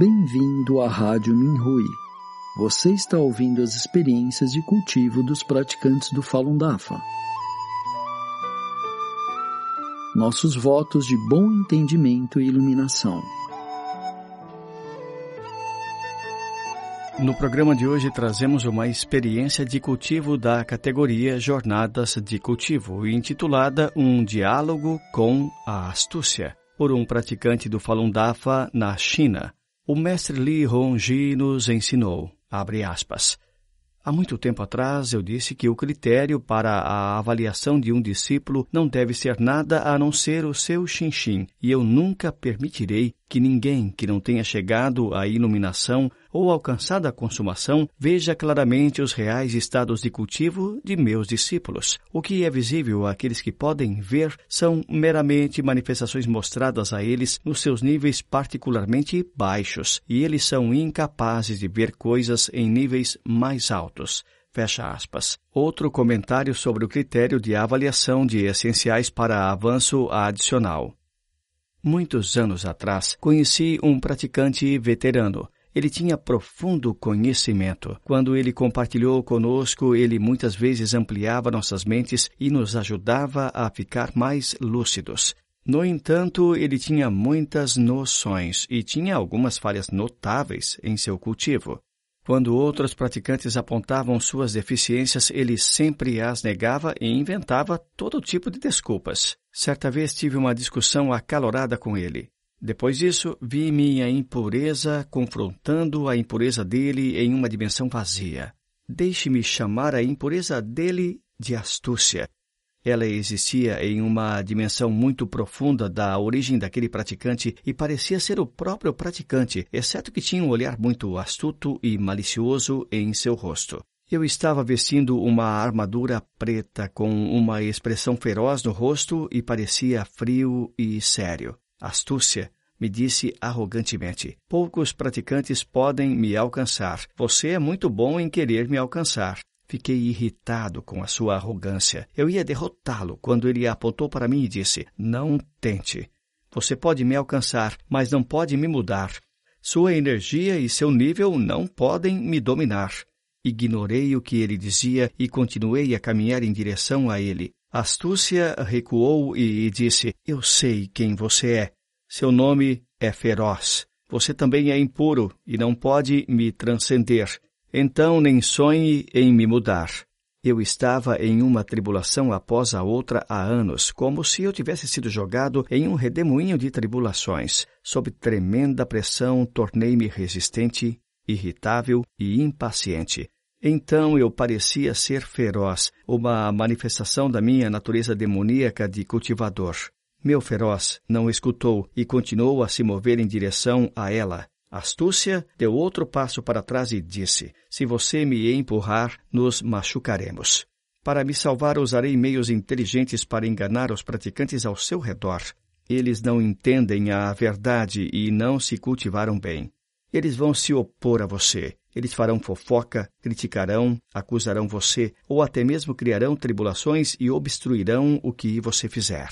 Bem-vindo à Rádio Minhui. Você está ouvindo as experiências de cultivo dos praticantes do Falun Dafa. Nossos votos de bom entendimento e iluminação. No programa de hoje trazemos uma experiência de cultivo da categoria Jornadas de Cultivo, intitulada Um Diálogo com a Astúcia, por um praticante do Falun Dafa na China. O mestre Li Hongji nos ensinou, abre aspas, Há muito tempo atrás eu disse que o critério para a avaliação de um discípulo não deve ser nada a não ser o seu xinxim, e eu nunca permitirei que ninguém que não tenha chegado à iluminação ou alcançado a consumação veja claramente os reais estados de cultivo de meus discípulos. O que é visível àqueles que podem ver são meramente manifestações mostradas a eles nos seus níveis particularmente baixos, e eles são incapazes de ver coisas em níveis mais altos. Fecha aspas. Outro comentário sobre o critério de avaliação de essenciais para avanço adicional. Muitos anos atrás, conheci um praticante veterano. Ele tinha profundo conhecimento. Quando ele compartilhou conosco, ele muitas vezes ampliava nossas mentes e nos ajudava a ficar mais lúcidos. No entanto, ele tinha muitas noções e tinha algumas falhas notáveis em seu cultivo. Quando outros praticantes apontavam suas deficiências, ele sempre as negava e inventava todo tipo de desculpas. Certa vez tive uma discussão acalorada com ele. Depois disso, vi minha impureza confrontando a impureza dele em uma dimensão vazia. Deixe-me chamar a impureza dele de astúcia. Ela existia em uma dimensão muito profunda da origem daquele praticante e parecia ser o próprio praticante, exceto que tinha um olhar muito astuto e malicioso em seu rosto. Eu estava vestindo uma armadura preta com uma expressão feroz no rosto e parecia frio e sério. Astúcia, me disse arrogantemente. Poucos praticantes podem me alcançar. Você é muito bom em querer me alcançar. Fiquei irritado com a sua arrogância. Eu ia derrotá-lo quando ele apontou para mim e disse: Não tente. Você pode me alcançar, mas não pode me mudar. Sua energia e seu nível não podem me dominar. Ignorei o que ele dizia e continuei a caminhar em direção a ele. Astúcia recuou e disse: Eu sei quem você é. Seu nome é feroz. Você também é impuro e não pode me transcender. Então nem sonhe em me mudar. Eu estava em uma tribulação após a outra há anos, como se eu tivesse sido jogado em um redemoinho de tribulações. Sob tremenda pressão, tornei-me resistente, irritável e impaciente. Então eu parecia ser feroz, uma manifestação da minha natureza demoníaca de cultivador. Meu feroz não escutou e continuou a se mover em direção a ela. Astúcia deu outro passo para trás e disse: Se você me empurrar, nos machucaremos. Para me salvar, usarei meios inteligentes para enganar os praticantes ao seu redor. Eles não entendem a verdade e não se cultivaram bem. Eles vão se opor a você. Eles farão fofoca, criticarão, acusarão você ou até mesmo criarão tribulações e obstruirão o que você fizer.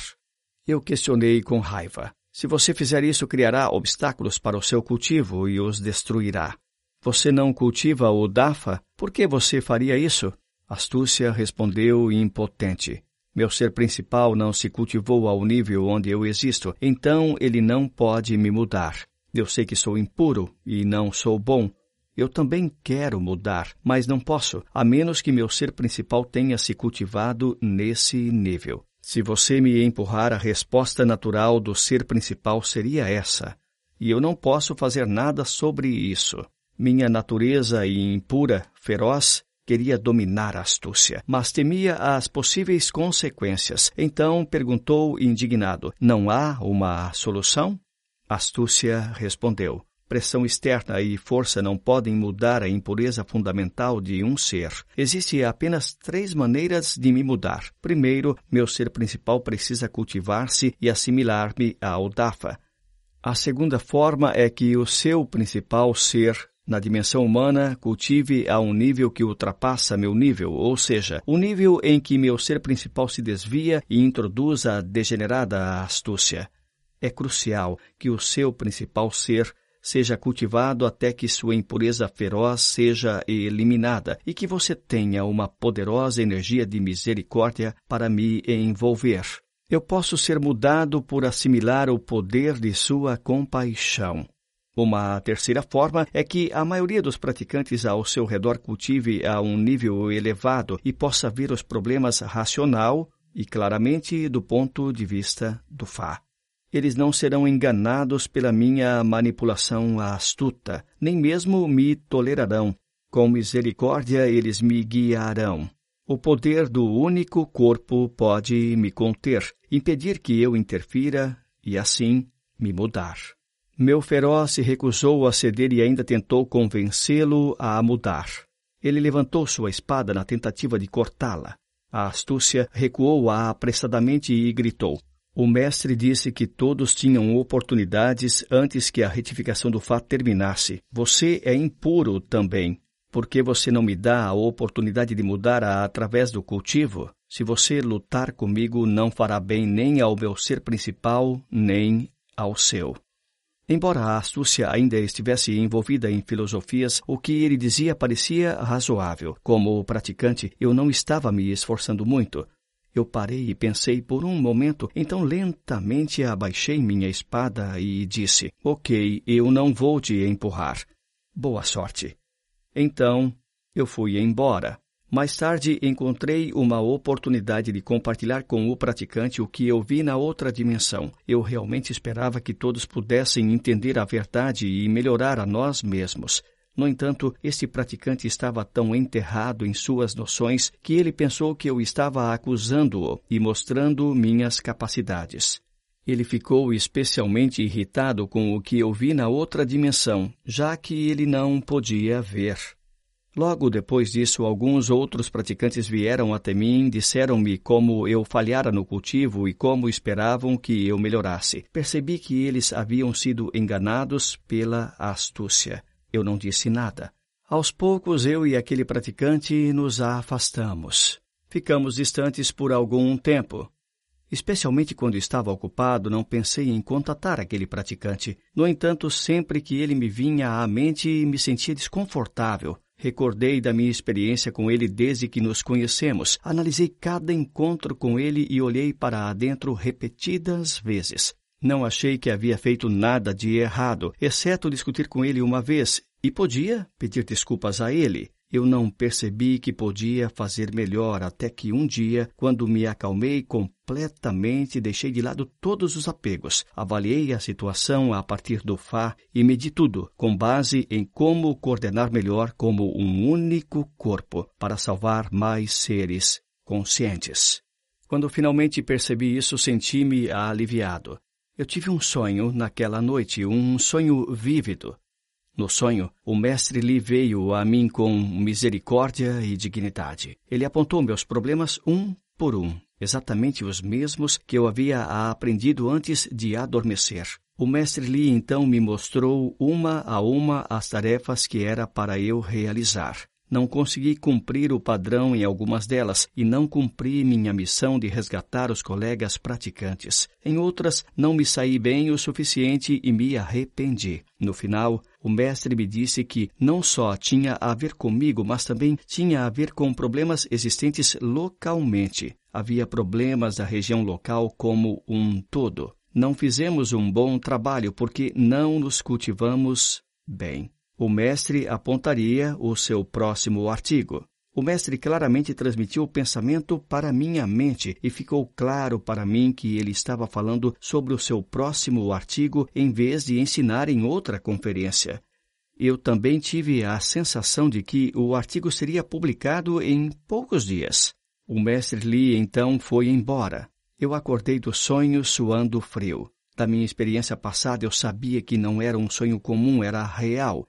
Eu questionei com raiva. Se você fizer isso, criará obstáculos para o seu cultivo e os destruirá. Você não cultiva o Dafa? Por que você faria isso? Astúcia respondeu impotente. Meu ser principal não se cultivou ao nível onde eu existo, então ele não pode me mudar. Eu sei que sou impuro e não sou bom. Eu também quero mudar, mas não posso, a menos que meu ser principal tenha se cultivado nesse nível. Se você me empurrar, a resposta natural do ser principal seria essa. E eu não posso fazer nada sobre isso. Minha natureza impura, feroz, queria dominar a astúcia, mas temia as possíveis consequências. Então perguntou indignado: Não há uma solução? Astúcia respondeu: Pressão externa e força não podem mudar a impureza fundamental de um ser. Existem apenas três maneiras de me mudar. Primeiro, meu ser principal precisa cultivar-se e assimilar-me ao Dafa. A segunda forma é que o seu principal ser na dimensão humana, cultive a um nível que ultrapassa meu nível, ou seja, o um nível em que meu ser principal se desvia e introduz a degenerada astúcia. É crucial que o seu principal ser seja cultivado até que sua impureza feroz seja eliminada e que você tenha uma poderosa energia de misericórdia para me envolver. Eu posso ser mudado por assimilar o poder de sua compaixão. Uma terceira forma é que a maioria dos praticantes ao seu redor cultive a um nível elevado e possa ver os problemas racional e claramente do ponto de vista do Fá. Eles não serão enganados pela minha manipulação astuta, nem mesmo me tolerarão. Com misericórdia eles me guiarão. O poder do único corpo pode me conter, impedir que eu interfira e, assim, me mudar. Meu feroz se recusou a ceder e ainda tentou convencê-lo a mudar. Ele levantou sua espada na tentativa de cortá-la. A astúcia recuou apressadamente e gritou: o mestre disse que todos tinham oportunidades antes que a retificação do fato terminasse. Você é impuro também. Porque você não me dá a oportunidade de mudar a através do cultivo? Se você lutar comigo, não fará bem nem ao meu ser principal, nem ao seu. Embora a astúcia ainda estivesse envolvida em filosofias, o que ele dizia parecia razoável. Como praticante, eu não estava me esforçando muito. Eu parei e pensei por um momento, então lentamente abaixei minha espada e disse: Ok, eu não vou te empurrar. Boa sorte. Então eu fui embora. Mais tarde encontrei uma oportunidade de compartilhar com o praticante o que eu vi na outra dimensão. Eu realmente esperava que todos pudessem entender a verdade e melhorar a nós mesmos. No entanto, este praticante estava tão enterrado em suas noções que ele pensou que eu estava acusando-o e mostrando minhas capacidades. Ele ficou especialmente irritado com o que eu vi na outra dimensão, já que ele não podia ver. Logo depois disso, alguns outros praticantes vieram até mim, disseram-me como eu falhara no cultivo e como esperavam que eu melhorasse. Percebi que eles haviam sido enganados pela astúcia. Eu não disse nada. Aos poucos, eu e aquele praticante nos afastamos. Ficamos distantes por algum tempo. Especialmente quando estava ocupado, não pensei em contatar aquele praticante. No entanto, sempre que ele me vinha à mente, me sentia desconfortável. Recordei da minha experiência com ele desde que nos conhecemos. Analisei cada encontro com ele e olhei para dentro repetidas vezes. Não achei que havia feito nada de errado, exceto discutir com ele uma vez, e podia pedir desculpas a ele. Eu não percebi que podia fazer melhor até que um dia, quando me acalmei completamente, deixei de lado todos os apegos, avaliei a situação a partir do Fá e medi tudo, com base em como coordenar melhor como um único corpo para salvar mais seres conscientes. Quando finalmente percebi isso, senti-me aliviado. Eu tive um sonho naquela noite, um sonho vívido. No sonho, o mestre Li veio a mim com misericórdia e dignidade. Ele apontou meus problemas um por um, exatamente os mesmos que eu havia aprendido antes de adormecer. O mestre Li então me mostrou uma a uma as tarefas que era para eu realizar. Não consegui cumprir o padrão em algumas delas e não cumpri minha missão de resgatar os colegas praticantes. Em outras, não me saí bem o suficiente e me arrependi. No final, o mestre me disse que não só tinha a ver comigo, mas também tinha a ver com problemas existentes localmente. Havia problemas da região local como um todo. Não fizemos um bom trabalho porque não nos cultivamos bem. O mestre apontaria o seu próximo artigo. O mestre claramente transmitiu o pensamento para minha mente e ficou claro para mim que ele estava falando sobre o seu próximo artigo em vez de ensinar em outra conferência. Eu também tive a sensação de que o artigo seria publicado em poucos dias. O mestre Lee então foi embora. Eu acordei do sonho suando frio. Da minha experiência passada, eu sabia que não era um sonho comum, era real.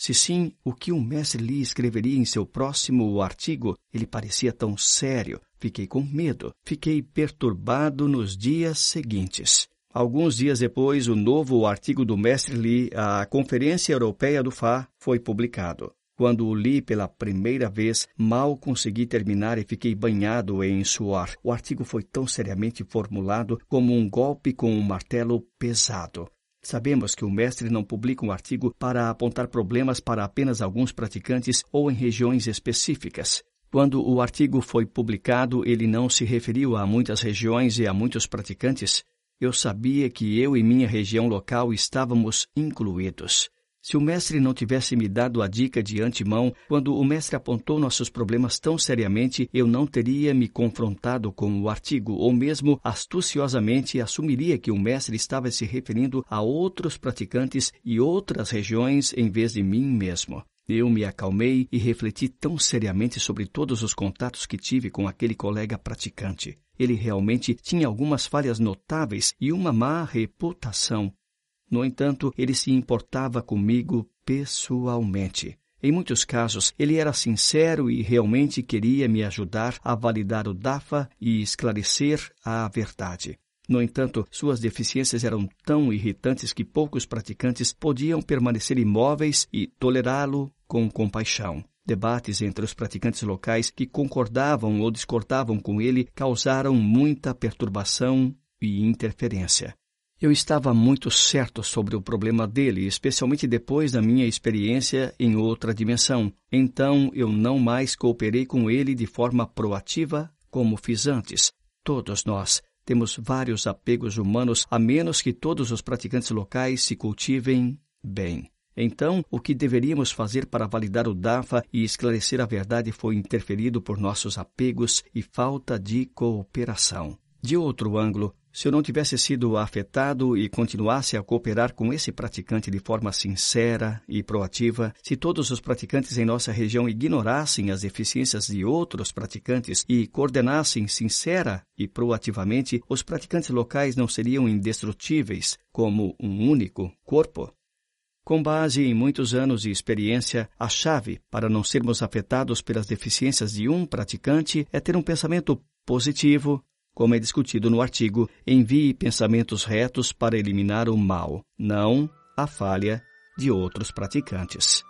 Se sim, o que o mestre Lee escreveria em seu próximo artigo? Ele parecia tão sério. Fiquei com medo. Fiquei perturbado nos dias seguintes. Alguns dias depois, o novo artigo do mestre Lee, a Conferência Europeia do Fá, foi publicado. Quando o li pela primeira vez, mal consegui terminar e fiquei banhado em suor. O artigo foi tão seriamente formulado como um golpe com um martelo pesado. Sabemos que o mestre não publica um artigo para apontar problemas para apenas alguns praticantes ou em regiões específicas. Quando o artigo foi publicado, ele não se referiu a muitas regiões e a muitos praticantes. Eu sabia que eu e minha região local estávamos incluídos. Se o mestre não tivesse me dado a dica de antemão, quando o mestre apontou nossos problemas tão seriamente, eu não teria me confrontado com o artigo, ou mesmo astuciosamente assumiria que o mestre estava se referindo a outros praticantes e outras regiões em vez de mim mesmo. Eu me acalmei e refleti tão seriamente sobre todos os contatos que tive com aquele colega praticante. Ele realmente tinha algumas falhas notáveis e uma má reputação. No entanto, ele se importava comigo pessoalmente. Em muitos casos, ele era sincero e realmente queria me ajudar a validar o DAFA e esclarecer a verdade. No entanto, suas deficiências eram tão irritantes que poucos praticantes podiam permanecer imóveis e tolerá-lo com compaixão. Debates entre os praticantes locais que concordavam ou discordavam com ele causaram muita perturbação e interferência. Eu estava muito certo sobre o problema dele, especialmente depois da minha experiência em outra dimensão. Então eu não mais cooperei com ele de forma proativa como fiz antes. Todos nós temos vários apegos humanos, a menos que todos os praticantes locais se cultivem bem. Então, o que deveríamos fazer para validar o DAFA e esclarecer a verdade foi interferido por nossos apegos e falta de cooperação. De outro ângulo, se eu não tivesse sido afetado e continuasse a cooperar com esse praticante de forma sincera e proativa, se todos os praticantes em nossa região ignorassem as deficiências de outros praticantes e coordenassem sincera e proativamente, os praticantes locais não seriam indestrutíveis como um único corpo. Com base em muitos anos de experiência, a chave para não sermos afetados pelas deficiências de um praticante é ter um pensamento positivo, como é discutido no artigo, envie pensamentos retos para eliminar o mal, não a falha de outros praticantes.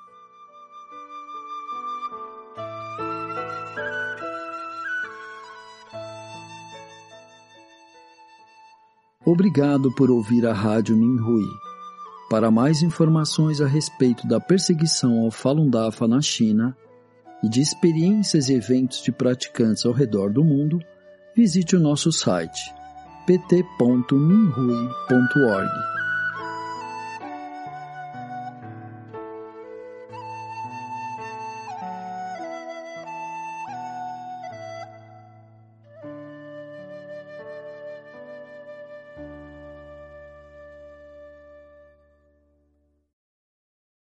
Obrigado por ouvir a Rádio Minhui. Para mais informações a respeito da perseguição ao Falun Dafa na China e de experiências e eventos de praticantes ao redor do mundo, visite o nosso site pt.minrui.org.